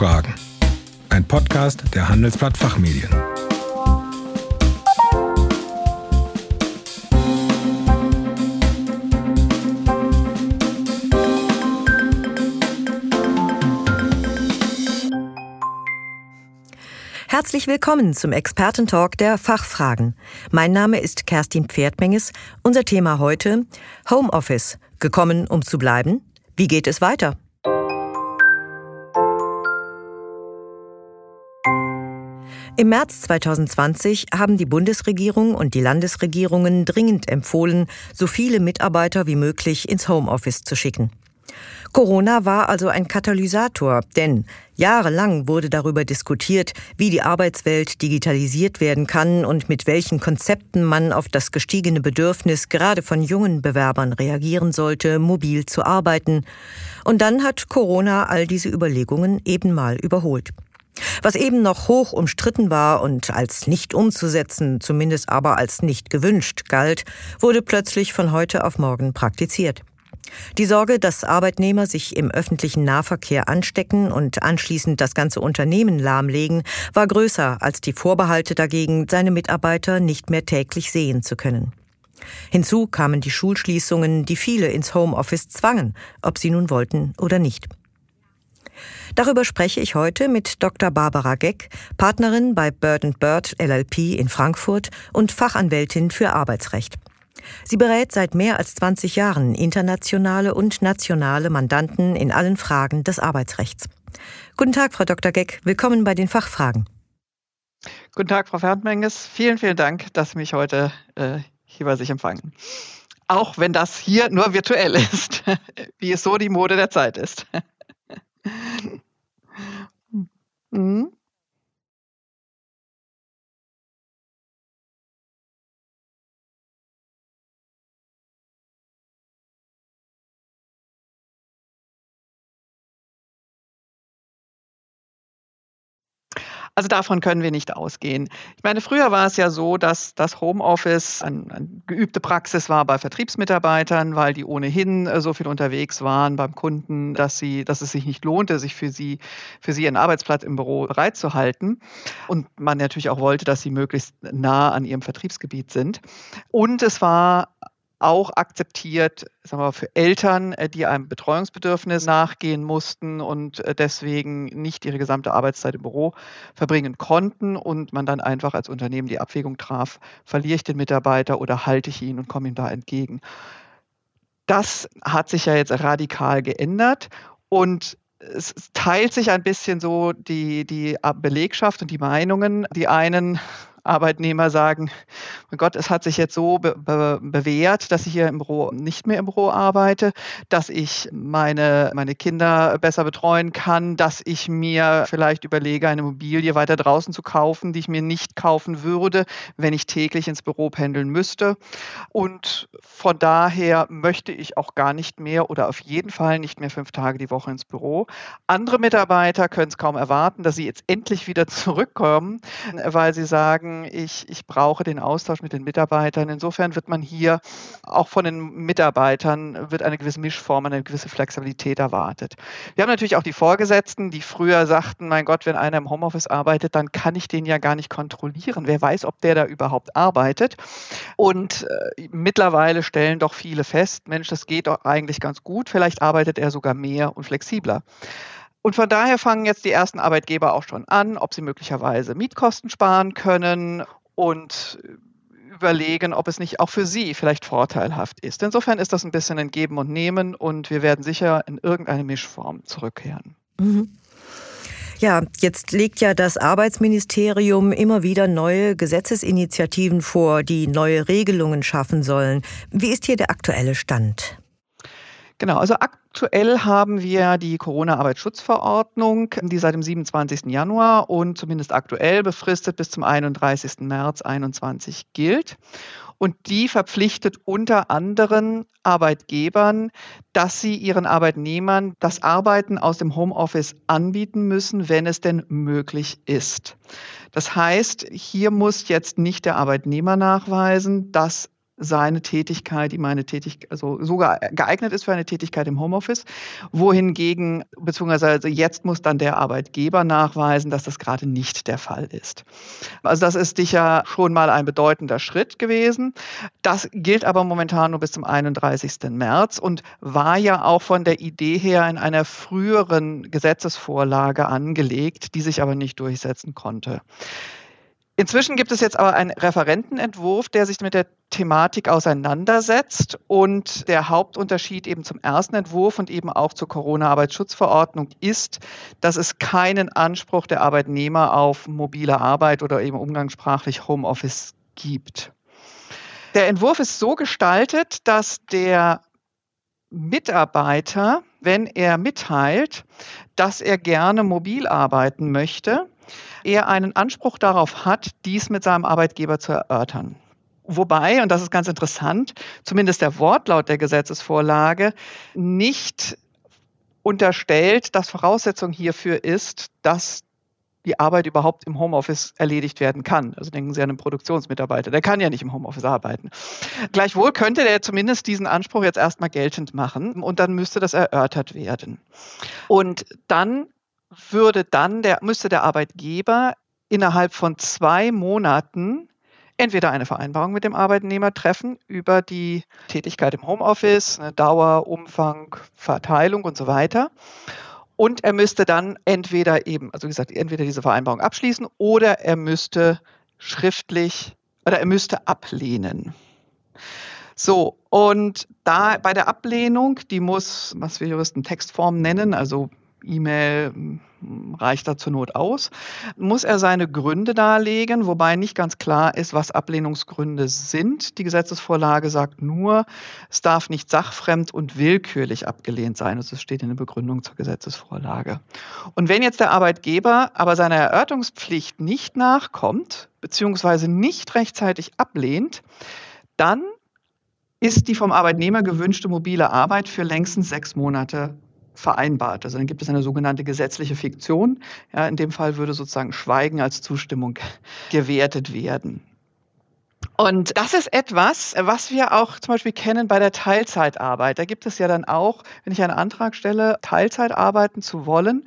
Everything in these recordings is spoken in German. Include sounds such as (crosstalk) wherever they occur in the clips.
Fachfragen. Ein Podcast der Handelsblatt Fachmedien. Herzlich willkommen zum Expertentalk der Fachfragen. Mein Name ist Kerstin Pferdmenges. Unser Thema heute Homeoffice. Gekommen, um zu bleiben? Wie geht es weiter? Im März 2020 haben die Bundesregierung und die Landesregierungen dringend empfohlen, so viele Mitarbeiter wie möglich ins Homeoffice zu schicken. Corona war also ein Katalysator, denn jahrelang wurde darüber diskutiert, wie die Arbeitswelt digitalisiert werden kann und mit welchen Konzepten man auf das gestiegene Bedürfnis gerade von jungen Bewerbern reagieren sollte, mobil zu arbeiten. Und dann hat Corona all diese Überlegungen eben mal überholt. Was eben noch hoch umstritten war und als nicht umzusetzen, zumindest aber als nicht gewünscht galt, wurde plötzlich von heute auf morgen praktiziert. Die Sorge, dass Arbeitnehmer sich im öffentlichen Nahverkehr anstecken und anschließend das ganze Unternehmen lahmlegen, war größer als die Vorbehalte dagegen, seine Mitarbeiter nicht mehr täglich sehen zu können. Hinzu kamen die Schulschließungen, die viele ins Homeoffice zwangen, ob sie nun wollten oder nicht. Darüber spreche ich heute mit Dr. Barbara Geck, Partnerin bei Bird Bird LLP in Frankfurt und Fachanwältin für Arbeitsrecht. Sie berät seit mehr als 20 Jahren internationale und nationale Mandanten in allen Fragen des Arbeitsrechts. Guten Tag, Frau Dr. Geck. Willkommen bei den Fachfragen. Guten Tag, Frau Fernmenges. Vielen, vielen Dank, dass Sie mich heute äh, hier bei sich empfangen. Auch wenn das hier nur virtuell (laughs) ist, wie es so die Mode der Zeit ist. Mhm. Also davon können wir nicht ausgehen. Ich meine, früher war es ja so, dass das Homeoffice eine ein geübte Praxis war bei Vertriebsmitarbeitern, weil die ohnehin äh, so viel unterwegs waren beim Kunden, dass, sie, dass es sich nicht lohnte, sich für sie, für sie ihren Arbeitsplatz im Büro bereitzuhalten. Und man natürlich auch wollte, dass sie möglichst nah an ihrem Vertriebsgebiet sind. Und es war auch akzeptiert, sagen wir, für Eltern, äh, die einem Betreuungsbedürfnis nachgehen mussten und äh, deswegen nicht ihre gesamte Arbeitszeit im Büro verbringen konnten und man dann einfach als Unternehmen die Abwägung traf, verliere ich den Mitarbeiter oder halte ich ihn und komme ihm da entgegen. Das hat sich ja jetzt radikal geändert und es teilt sich ein bisschen so die, die Belegschaft und die Meinungen. Die einen Arbeitnehmer sagen, mein Gott, es hat sich jetzt so be be bewährt, dass ich hier im Büro nicht mehr im Büro arbeite, dass ich meine, meine Kinder besser betreuen kann, dass ich mir vielleicht überlege, eine Immobilie weiter draußen zu kaufen, die ich mir nicht kaufen würde, wenn ich täglich ins Büro pendeln müsste. Und von daher möchte ich auch gar nicht mehr oder auf jeden Fall nicht mehr fünf Tage die Woche ins Büro. Andere Mitarbeiter können es kaum erwarten, dass sie jetzt endlich wieder (laughs) zurückkommen, weil sie sagen, sagen, ich, ich brauche den Austausch mit den Mitarbeitern. Insofern wird man hier auch von den Mitarbeitern wird eine gewisse Mischform, eine gewisse Flexibilität erwartet. Wir haben natürlich auch die Vorgesetzten, die früher sagten, mein Gott, wenn einer im Homeoffice arbeitet, dann kann ich den ja gar nicht kontrollieren. Wer weiß, ob der da überhaupt arbeitet. Und äh, mittlerweile stellen doch viele fest, Mensch, das geht doch eigentlich ganz gut. Vielleicht arbeitet er sogar mehr und flexibler. Und von daher fangen jetzt die ersten Arbeitgeber auch schon an, ob sie möglicherweise Mietkosten sparen können und überlegen, ob es nicht auch für sie vielleicht vorteilhaft ist. Insofern ist das ein bisschen ein Geben und Nehmen und wir werden sicher in irgendeine Mischform zurückkehren. Mhm. Ja, jetzt legt ja das Arbeitsministerium immer wieder neue Gesetzesinitiativen vor, die neue Regelungen schaffen sollen. Wie ist hier der aktuelle Stand? Genau, also aktuell haben wir die Corona-Arbeitsschutzverordnung, die seit dem 27. Januar und zumindest aktuell befristet bis zum 31. März 2021 gilt. Und die verpflichtet unter anderem Arbeitgebern, dass sie ihren Arbeitnehmern das Arbeiten aus dem Homeoffice anbieten müssen, wenn es denn möglich ist. Das heißt, hier muss jetzt nicht der Arbeitnehmer nachweisen, dass seine Tätigkeit, die meine Tätigkeit, also sogar geeignet ist für eine Tätigkeit im Homeoffice, wohingegen, beziehungsweise jetzt muss dann der Arbeitgeber nachweisen, dass das gerade nicht der Fall ist. Also das ist sicher schon mal ein bedeutender Schritt gewesen. Das gilt aber momentan nur bis zum 31. März und war ja auch von der Idee her in einer früheren Gesetzesvorlage angelegt, die sich aber nicht durchsetzen konnte. Inzwischen gibt es jetzt aber einen Referentenentwurf, der sich mit der Thematik auseinandersetzt. Und der Hauptunterschied eben zum ersten Entwurf und eben auch zur Corona-Arbeitsschutzverordnung ist, dass es keinen Anspruch der Arbeitnehmer auf mobile Arbeit oder eben umgangssprachlich Homeoffice gibt. Der Entwurf ist so gestaltet, dass der Mitarbeiter, wenn er mitteilt, dass er gerne mobil arbeiten möchte, er einen Anspruch darauf hat, dies mit seinem Arbeitgeber zu erörtern. Wobei, und das ist ganz interessant, zumindest der Wortlaut der Gesetzesvorlage nicht unterstellt, dass Voraussetzung hierfür ist, dass die Arbeit überhaupt im Homeoffice erledigt werden kann. Also denken Sie an einen Produktionsmitarbeiter, der kann ja nicht im Homeoffice arbeiten. Gleichwohl könnte der zumindest diesen Anspruch jetzt erstmal geltend machen und dann müsste das erörtert werden. Und dann würde dann der, müsste der Arbeitgeber innerhalb von zwei Monaten entweder eine Vereinbarung mit dem Arbeitnehmer treffen über die Tätigkeit im Homeoffice, eine Dauer, Umfang, Verteilung und so weiter. Und er müsste dann entweder eben, also wie gesagt, entweder diese Vereinbarung abschließen oder er müsste schriftlich oder er müsste ablehnen. So, und da bei der Ablehnung, die muss, was wir Juristen Textform nennen, also E-Mail reicht da zur Not aus, muss er seine Gründe darlegen, wobei nicht ganz klar ist, was Ablehnungsgründe sind. Die Gesetzesvorlage sagt nur, es darf nicht sachfremd und willkürlich abgelehnt sein. Das steht in der Begründung zur Gesetzesvorlage. Und wenn jetzt der Arbeitgeber aber seiner Erörterungspflicht nicht nachkommt, beziehungsweise nicht rechtzeitig ablehnt, dann ist die vom Arbeitnehmer gewünschte mobile Arbeit für längstens sechs Monate vereinbart. Also dann gibt es eine sogenannte gesetzliche Fiktion. Ja, in dem Fall würde sozusagen Schweigen als Zustimmung (laughs) gewertet werden. Und das ist etwas, was wir auch zum Beispiel kennen bei der Teilzeitarbeit. Da gibt es ja dann auch, wenn ich einen Antrag stelle, Teilzeit arbeiten zu wollen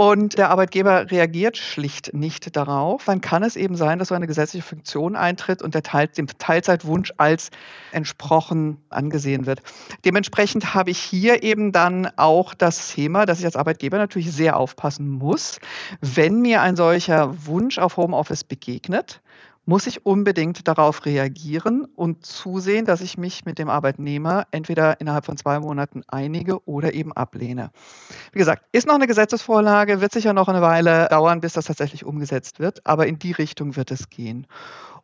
und der Arbeitgeber reagiert schlicht nicht darauf, dann kann es eben sein, dass so eine gesetzliche Funktion eintritt und der Teil, dem Teilzeitwunsch als entsprochen angesehen wird. Dementsprechend habe ich hier eben dann auch das Thema, dass ich als Arbeitgeber natürlich sehr aufpassen muss, wenn mir ein solcher Wunsch auf Homeoffice begegnet, muss ich unbedingt darauf reagieren und zusehen, dass ich mich mit dem Arbeitnehmer entweder innerhalb von zwei Monaten einige oder eben ablehne. Wie gesagt, ist noch eine Gesetzesvorlage, wird sicher noch eine Weile dauern, bis das tatsächlich umgesetzt wird, aber in die Richtung wird es gehen.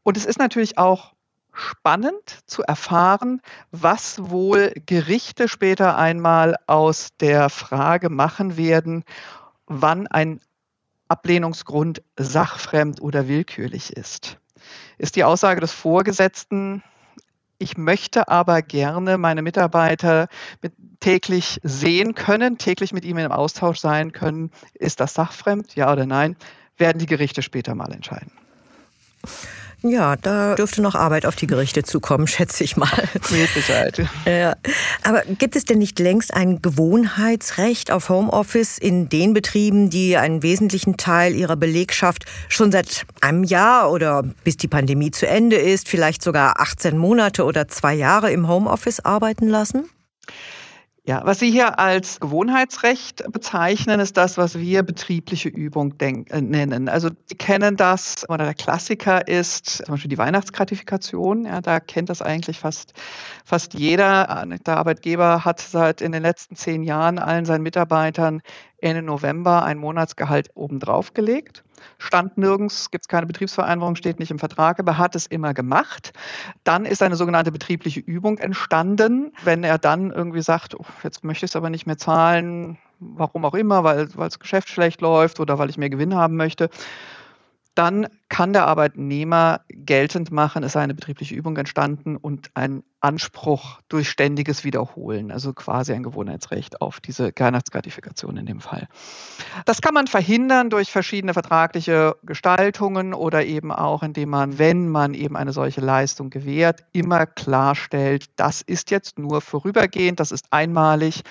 Und es ist natürlich auch spannend zu erfahren, was wohl Gerichte später einmal aus der Frage machen werden, wann ein Ablehnungsgrund sachfremd oder willkürlich ist ist die Aussage des Vorgesetzten, ich möchte aber gerne meine Mitarbeiter mit, täglich sehen können, täglich mit ihm im Austausch sein können. Ist das sachfremd, ja oder nein? Werden die Gerichte später mal entscheiden. Ja, da dürfte noch Arbeit auf die Gerichte zukommen, (laughs) schätze ich mal. Mit Sicherheit. Ja. Aber gibt es denn nicht längst ein Gewohnheitsrecht auf Homeoffice in den Betrieben, die einen wesentlichen Teil ihrer Belegschaft schon seit einem Jahr oder bis die Pandemie zu Ende ist, vielleicht sogar 18 Monate oder zwei Jahre im Homeoffice arbeiten lassen? Ja, was Sie hier als Gewohnheitsrecht bezeichnen, ist das, was wir betriebliche Übung äh, nennen. Also Sie kennen das, oder der Klassiker ist zum Beispiel die Weihnachtsgratifikation. Ja, da kennt das eigentlich fast, fast jeder. Der Arbeitgeber hat seit in den letzten zehn Jahren allen seinen Mitarbeitern Ende November ein Monatsgehalt obendrauf gelegt stand nirgends, gibt es keine Betriebsvereinbarung, steht nicht im Vertrag, aber hat es immer gemacht. Dann ist eine sogenannte betriebliche Übung entstanden. Wenn er dann irgendwie sagt, oh, jetzt möchte ich es aber nicht mehr zahlen, warum auch immer, weil, das Geschäft schlecht läuft oder weil ich mehr Gewinn haben möchte, dann kann der Arbeitnehmer geltend machen, es sei eine betriebliche Übung entstanden und ein Anspruch durch ständiges Wiederholen, also quasi ein Gewohnheitsrecht auf diese Weihnachtsgratifikation in dem Fall. Das kann man verhindern durch verschiedene vertragliche Gestaltungen oder eben auch, indem man, wenn man eben eine solche Leistung gewährt, immer klarstellt, das ist jetzt nur vorübergehend, das ist einmalig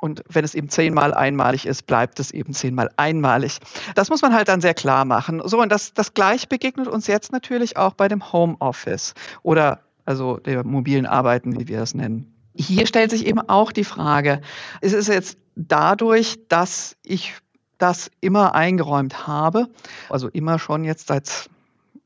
und wenn es eben zehnmal einmalig ist, bleibt es eben zehnmal einmalig. Das muss man halt dann sehr klar machen. So, und das, das gleich begegnet uns jetzt natürlich auch bei dem Homeoffice oder also der mobilen Arbeiten, wie wir das nennen. Hier stellt sich eben auch die Frage, ist es jetzt dadurch, dass ich das immer eingeräumt habe, also immer schon jetzt seit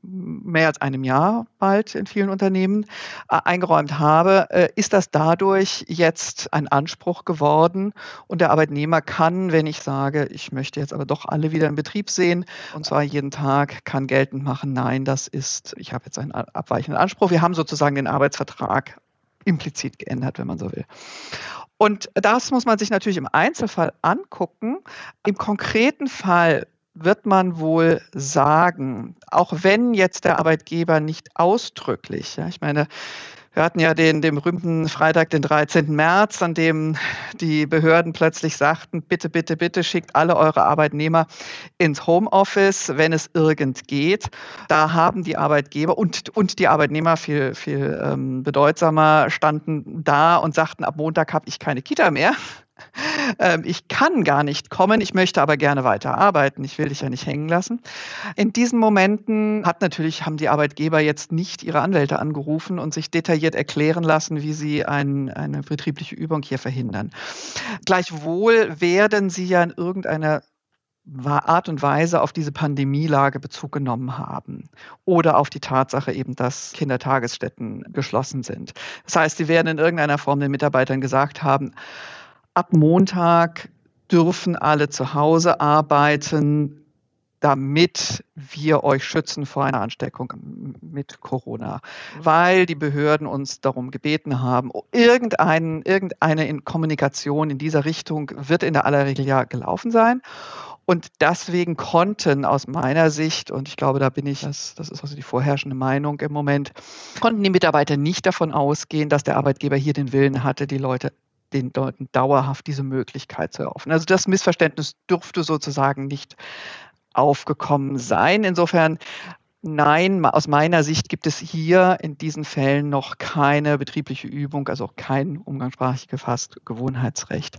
mehr als einem Jahr bald in vielen Unternehmen äh, eingeräumt habe, äh, ist das dadurch jetzt ein Anspruch geworden und der Arbeitnehmer kann, wenn ich sage, ich möchte jetzt aber doch alle wieder in Betrieb sehen und zwar jeden Tag, kann geltend machen, nein, das ist, ich habe jetzt einen abweichenden Anspruch. Wir haben sozusagen den Arbeitsvertrag implizit geändert, wenn man so will. Und das muss man sich natürlich im Einzelfall angucken. Im konkreten Fall wird man wohl sagen, auch wenn jetzt der Arbeitgeber nicht ausdrücklich, ja, ich meine, wir hatten ja den, den berühmten Freitag, den 13. März, an dem die Behörden plötzlich sagten, bitte, bitte, bitte schickt alle eure Arbeitnehmer ins Homeoffice, wenn es irgend geht. Da haben die Arbeitgeber und, und die Arbeitnehmer viel, viel ähm, bedeutsamer standen da und sagten, ab Montag habe ich keine Kita mehr. Ähm, ich kann gar nicht kommen, ich möchte aber gerne weiter arbeiten, ich will dich ja nicht hängen lassen. In diesen Momenten hat natürlich, haben die Arbeitgeber jetzt nicht ihre Anwälte angerufen und sich detailliert erklären lassen, wie sie ein, eine betriebliche Übung hier verhindern. Gleichwohl werden sie ja in irgendeiner Art und Weise auf diese Pandemielage Bezug genommen haben oder auf die Tatsache eben, dass Kindertagesstätten geschlossen sind. Das heißt, sie werden in irgendeiner Form den Mitarbeitern gesagt haben, ab Montag dürfen alle zu Hause arbeiten, damit wir euch schützen vor einer Ansteckung mit Corona, weil die Behörden uns darum gebeten haben. Irgendein, irgendeine Kommunikation in dieser Richtung wird in der aller Regel ja gelaufen sein. Und deswegen konnten aus meiner Sicht, und ich glaube, da bin ich, das, das ist also die vorherrschende Meinung im Moment, konnten die Mitarbeiter nicht davon ausgehen, dass der Arbeitgeber hier den Willen hatte, die Leute den Leuten dauerhaft diese Möglichkeit zu eröffnen. Also das Missverständnis dürfte sozusagen nicht aufgekommen sein. Insofern Nein, aus meiner Sicht gibt es hier in diesen Fällen noch keine betriebliche Übung, also auch kein umgangssprachlich gefasst Gewohnheitsrecht.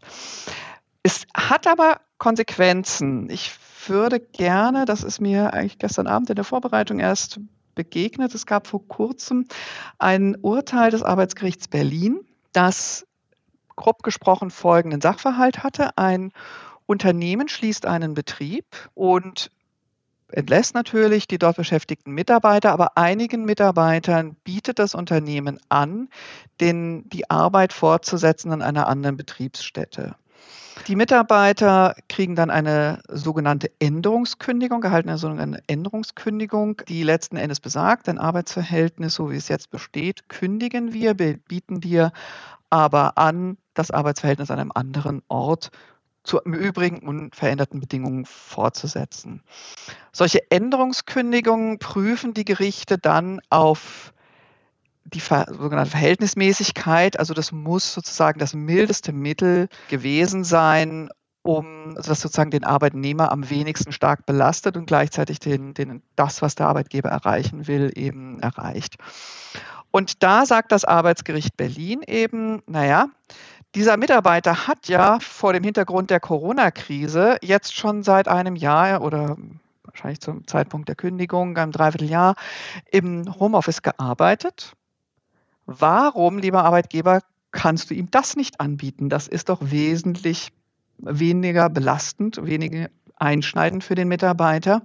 Es hat aber Konsequenzen. Ich würde gerne, das ist mir eigentlich gestern Abend in der Vorbereitung erst begegnet, es gab vor kurzem ein Urteil des Arbeitsgerichts Berlin, das grob gesprochen folgenden Sachverhalt hatte. Ein Unternehmen schließt einen Betrieb und entlässt natürlich die dort beschäftigten Mitarbeiter, aber einigen Mitarbeitern bietet das Unternehmen an, den, die Arbeit fortzusetzen an einer anderen Betriebsstätte. Die Mitarbeiter kriegen dann eine sogenannte Änderungskündigung, erhalten eine sogenannte Änderungskündigung, die letzten Endes besagt, ein Arbeitsverhältnis, so wie es jetzt besteht, kündigen wir, bieten wir aber an, das Arbeitsverhältnis an einem anderen Ort zu Übrigen unveränderten Bedingungen fortzusetzen. Solche Änderungskündigungen prüfen die Gerichte dann auf die sogenannte Verhältnismäßigkeit. Also das muss sozusagen das mildeste Mittel gewesen sein, um also das sozusagen den Arbeitnehmer am wenigsten stark belastet und gleichzeitig den, den, das, was der Arbeitgeber erreichen will, eben erreicht. Und da sagt das Arbeitsgericht Berlin eben, naja, dieser Mitarbeiter hat ja vor dem Hintergrund der Corona-Krise jetzt schon seit einem Jahr oder wahrscheinlich zum Zeitpunkt der Kündigung, einem Dreivierteljahr im Homeoffice gearbeitet. Warum, lieber Arbeitgeber, kannst du ihm das nicht anbieten? Das ist doch wesentlich weniger belastend, weniger einschneidend für den Mitarbeiter.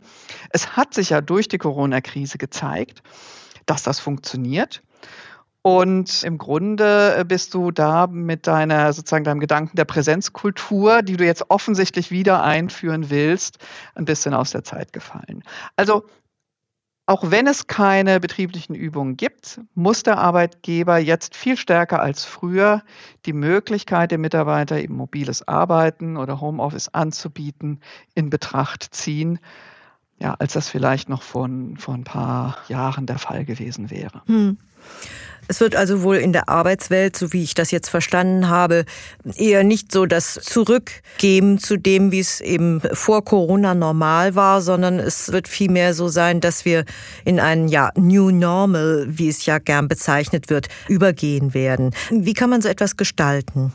Es hat sich ja durch die Corona-Krise gezeigt, dass das funktioniert. Und im Grunde äh, bist du da mit deiner, sozusagen deinem Gedanken der Präsenzkultur, die du jetzt offensichtlich wieder einführen willst, ein bisschen aus der Zeit gefallen. Also, auch wenn es keine betrieblichen Übungen gibt, muss der Arbeitgeber jetzt viel stärker als früher die Möglichkeit, dem Mitarbeiter eben mobiles Arbeiten oder Homeoffice anzubieten, in Betracht ziehen ja, als das vielleicht noch vor, vor ein paar Jahren der Fall gewesen wäre. Hm. Es wird also wohl in der Arbeitswelt, so wie ich das jetzt verstanden habe, eher nicht so das Zurückgeben zu dem, wie es eben vor Corona normal war, sondern es wird vielmehr so sein, dass wir in ein ja, New Normal, wie es ja gern bezeichnet wird, übergehen werden. Wie kann man so etwas gestalten?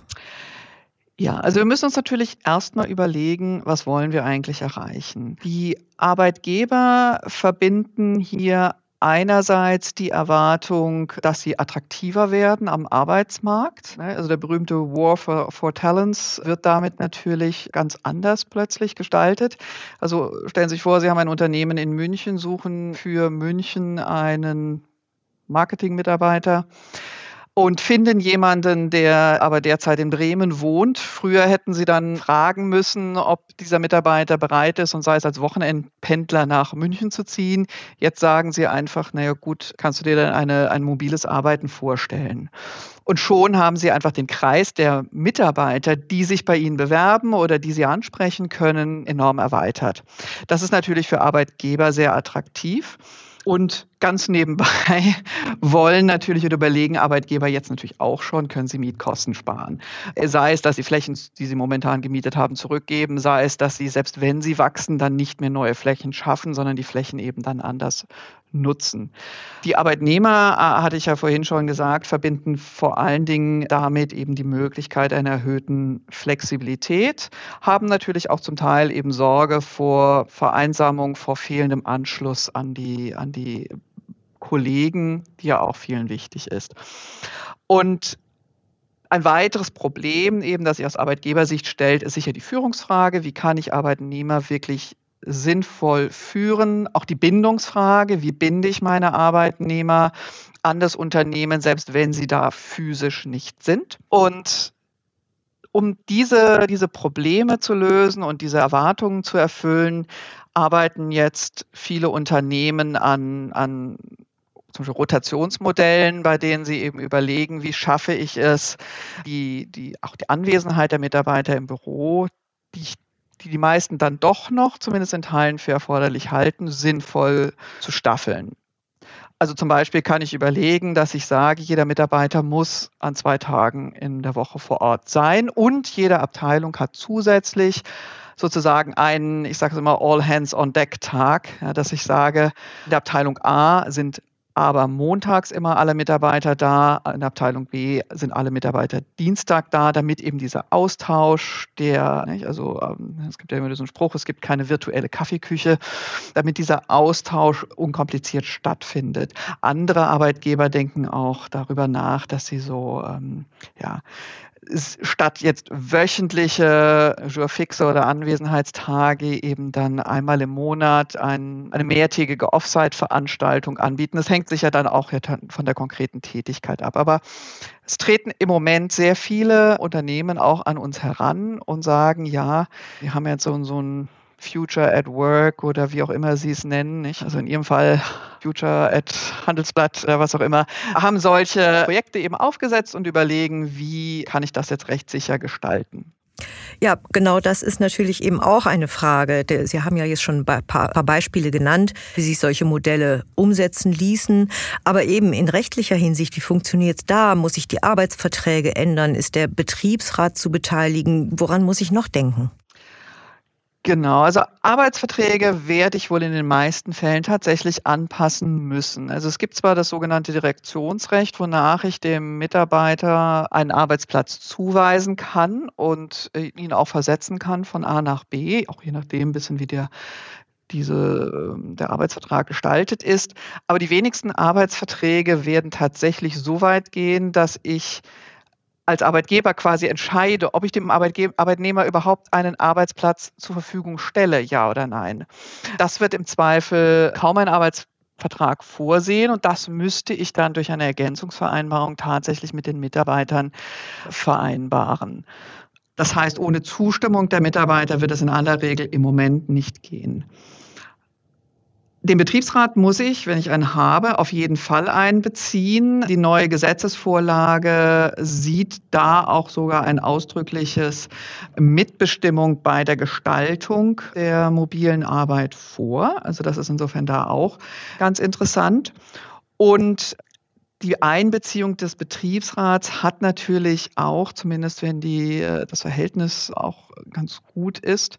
Ja, also wir müssen uns natürlich erstmal überlegen, was wollen wir eigentlich erreichen. Die Arbeitgeber verbinden hier einerseits die Erwartung, dass sie attraktiver werden am Arbeitsmarkt. Ne? Also der berühmte War for, for Talents wird damit natürlich ganz anders plötzlich gestaltet. Also stellen Sie sich vor, Sie haben ein Unternehmen in München, suchen für München einen Marketingmitarbeiter und finden jemanden, der aber derzeit in Bremen wohnt. Früher hätten sie dann fragen müssen, ob dieser Mitarbeiter bereit ist und sei es als Wochenendpendler nach München zu ziehen. Jetzt sagen sie einfach, naja gut, kannst du dir dann eine, ein mobiles Arbeiten vorstellen? Und schon haben sie einfach den Kreis der Mitarbeiter, die sich bei ihnen bewerben oder die sie ansprechen können, enorm erweitert. Das ist natürlich für Arbeitgeber sehr attraktiv. Und ganz nebenbei (laughs) wollen natürlich oder überlegen Arbeitgeber jetzt natürlich auch schon, können sie Mietkosten sparen. Sei es, dass sie Flächen, die sie momentan gemietet haben, zurückgeben, sei es, dass sie, selbst wenn sie wachsen, dann nicht mehr neue Flächen schaffen, sondern die Flächen eben dann anders nutzen. Die Arbeitnehmer, äh, hatte ich ja vorhin schon gesagt, verbinden vor allen Dingen damit eben die Möglichkeit einer erhöhten Flexibilität, haben natürlich auch zum Teil eben Sorge vor Vereinsamung, vor fehlendem Anschluss an die, an die Kollegen, die ja auch vielen wichtig ist. Und ein weiteres Problem, eben, das sich aus Arbeitgebersicht stellt, ist sicher die Führungsfrage. Wie kann ich Arbeitnehmer wirklich sinnvoll führen. Auch die Bindungsfrage, wie binde ich meine Arbeitnehmer an das Unternehmen, selbst wenn sie da physisch nicht sind. Und um diese, diese Probleme zu lösen und diese Erwartungen zu erfüllen, arbeiten jetzt viele Unternehmen an, an zum Beispiel Rotationsmodellen, bei denen sie eben überlegen, wie schaffe ich es, die, die, auch die Anwesenheit der Mitarbeiter im Büro, die ich die die meisten dann doch noch, zumindest in Teilen für erforderlich halten, sinnvoll zu staffeln. Also zum Beispiel kann ich überlegen, dass ich sage, jeder Mitarbeiter muss an zwei Tagen in der Woche vor Ort sein und jede Abteilung hat zusätzlich sozusagen einen, ich sage es immer, All-Hands-on-Deck-Tag, ja, dass ich sage, in der Abteilung A sind aber montags immer alle Mitarbeiter da. In Abteilung B sind alle Mitarbeiter Dienstag da, damit eben dieser Austausch, der, also ähm, es gibt ja immer so einen Spruch, es gibt keine virtuelle Kaffeeküche, damit dieser Austausch unkompliziert stattfindet. Andere Arbeitgeber denken auch darüber nach, dass sie so, ähm, ja, statt jetzt wöchentliche Jourfixe oder Anwesenheitstage eben dann einmal im Monat ein, eine mehrtägige Offsite-Veranstaltung anbieten. Das hängt sich ja dann auch von der konkreten Tätigkeit ab. Aber es treten im Moment sehr viele Unternehmen auch an uns heran und sagen, ja, wir haben jetzt so, so ein Future at Work oder wie auch immer Sie es nennen, nicht? also in Ihrem Fall Future at Handelsblatt oder was auch immer, haben solche Projekte eben aufgesetzt und überlegen, wie kann ich das jetzt rechtssicher gestalten. Ja, genau das ist natürlich eben auch eine Frage. Sie haben ja jetzt schon ein paar Beispiele genannt, wie sich solche Modelle umsetzen ließen. Aber eben in rechtlicher Hinsicht, wie funktioniert es da? Muss ich die Arbeitsverträge ändern? Ist der Betriebsrat zu beteiligen? Woran muss ich noch denken? Genau, also Arbeitsverträge werde ich wohl in den meisten Fällen tatsächlich anpassen müssen. Also es gibt zwar das sogenannte Direktionsrecht, wonach ich dem Mitarbeiter einen Arbeitsplatz zuweisen kann und äh, ihn auch versetzen kann von A nach B, auch je nachdem ein bisschen wie der diese, ähm, der Arbeitsvertrag gestaltet ist. Aber die wenigsten Arbeitsverträge werden tatsächlich so weit gehen, dass ich als Arbeitgeber quasi entscheide, ob ich dem Arbeitnehmer überhaupt einen Arbeitsplatz zur Verfügung stelle, ja oder nein. Das wird im Zweifel kaum ein Arbeitsvertrag vorsehen und das müsste ich dann durch eine Ergänzungsvereinbarung tatsächlich mit den Mitarbeitern vereinbaren. Das heißt, ohne Zustimmung der Mitarbeiter wird es in aller Regel im Moment nicht gehen. Den Betriebsrat muss ich, wenn ich einen habe, auf jeden Fall einbeziehen. Die neue Gesetzesvorlage sieht da auch sogar ein ausdrückliches Mitbestimmung bei der Gestaltung der mobilen Arbeit vor. Also das ist insofern da auch ganz interessant. Und die Einbeziehung des Betriebsrats hat natürlich auch, zumindest wenn die, äh, das Verhältnis auch ganz gut ist,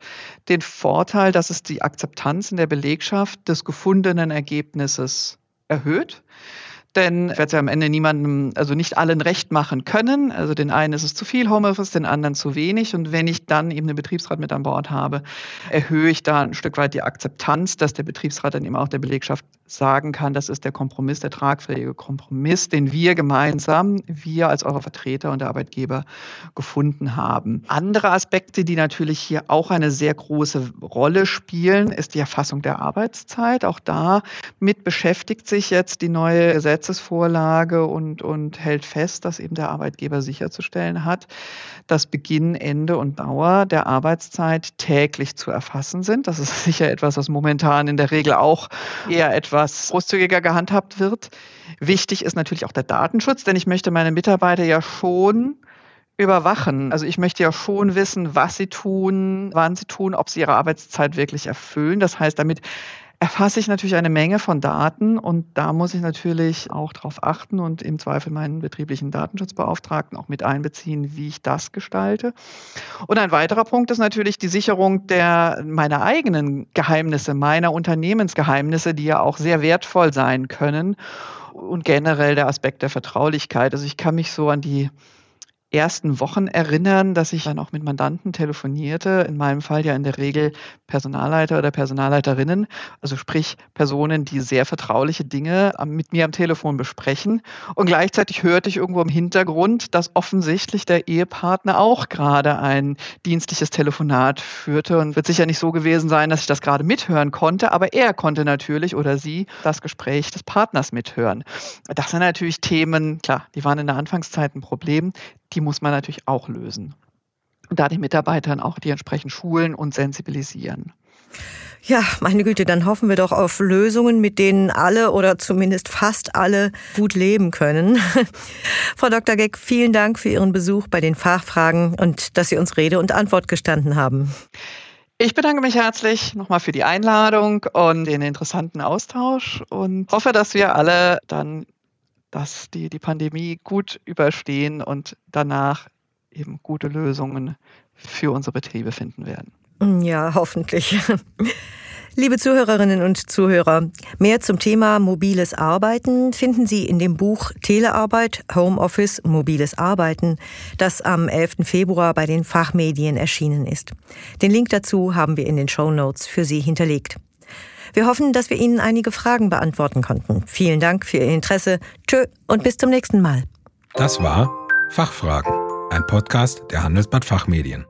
den Vorteil, dass es die Akzeptanz in der Belegschaft des gefundenen Ergebnisses erhöht. Denn ich werde es ja am Ende niemandem, also nicht allen recht machen können. Also den einen ist es zu viel Homeoffice, den anderen zu wenig. Und wenn ich dann eben den Betriebsrat mit an Bord habe, erhöhe ich da ein Stück weit die Akzeptanz, dass der Betriebsrat dann eben auch der Belegschaft sagen kann, das ist der Kompromiss, der tragfähige Kompromiss, den wir gemeinsam, wir als eure Vertreter und der Arbeitgeber gefunden haben. Andere Aspekte, die natürlich hier auch eine sehr große Rolle spielen, ist die Erfassung der Arbeitszeit. Auch da mit beschäftigt sich jetzt die neue Gesetzesvorlage und, und hält fest, dass eben der Arbeitgeber sicherzustellen hat, dass Beginn, Ende und Dauer der Arbeitszeit täglich zu erfassen sind. Das ist sicher etwas, was momentan in der Regel auch eher etwas großzügiger gehandhabt wird. Wichtig ist natürlich auch der Datenschutz, denn ich möchte meine Mitarbeiter ja schon überwachen. Also ich möchte ja schon wissen, was sie tun, wann sie tun, ob sie ihre Arbeitszeit wirklich erfüllen. Das heißt, damit erfasse ich natürlich eine Menge von Daten und da muss ich natürlich auch darauf achten und im Zweifel meinen betrieblichen Datenschutzbeauftragten auch mit einbeziehen, wie ich das gestalte. Und ein weiterer Punkt ist natürlich die Sicherung der meiner eigenen Geheimnisse, meiner Unternehmensgeheimnisse, die ja auch sehr wertvoll sein können und generell der Aspekt der Vertraulichkeit. Also ich kann mich so an die ersten Wochen erinnern, dass ich dann auch mit Mandanten telefonierte, in meinem Fall ja in der Regel Personalleiter oder Personalleiterinnen, also sprich Personen, die sehr vertrauliche Dinge mit mir am Telefon besprechen. Und gleichzeitig hörte ich irgendwo im Hintergrund, dass offensichtlich der Ehepartner auch gerade ein dienstliches Telefonat führte und wird sicher nicht so gewesen sein, dass ich das gerade mithören konnte, aber er konnte natürlich oder sie das Gespräch des Partners mithören. Das sind natürlich Themen, klar, die waren in der Anfangszeit ein Problem, die muss man natürlich auch lösen. Und da die Mitarbeitern auch die entsprechend schulen und sensibilisieren. Ja, meine Güte, dann hoffen wir doch auf Lösungen, mit denen alle oder zumindest fast alle gut leben können. (laughs) Frau Dr. Geck, vielen Dank für Ihren Besuch bei den Fachfragen und dass Sie uns Rede und Antwort gestanden haben. Ich bedanke mich herzlich nochmal für die Einladung und den interessanten Austausch und hoffe, dass wir alle dann dass die, die Pandemie gut überstehen und danach eben gute Lösungen für unsere Betriebe finden werden. Ja, hoffentlich. (laughs) Liebe Zuhörerinnen und Zuhörer, mehr zum Thema mobiles Arbeiten finden Sie in dem Buch Telearbeit, Homeoffice, mobiles Arbeiten, das am 11. Februar bei den Fachmedien erschienen ist. Den Link dazu haben wir in den Show Notes für Sie hinterlegt. Wir hoffen, dass wir Ihnen einige Fragen beantworten konnten. Vielen Dank für Ihr Interesse. Tschö und bis zum nächsten Mal. Das war Fachfragen, ein Podcast der Handelsblatt Fachmedien.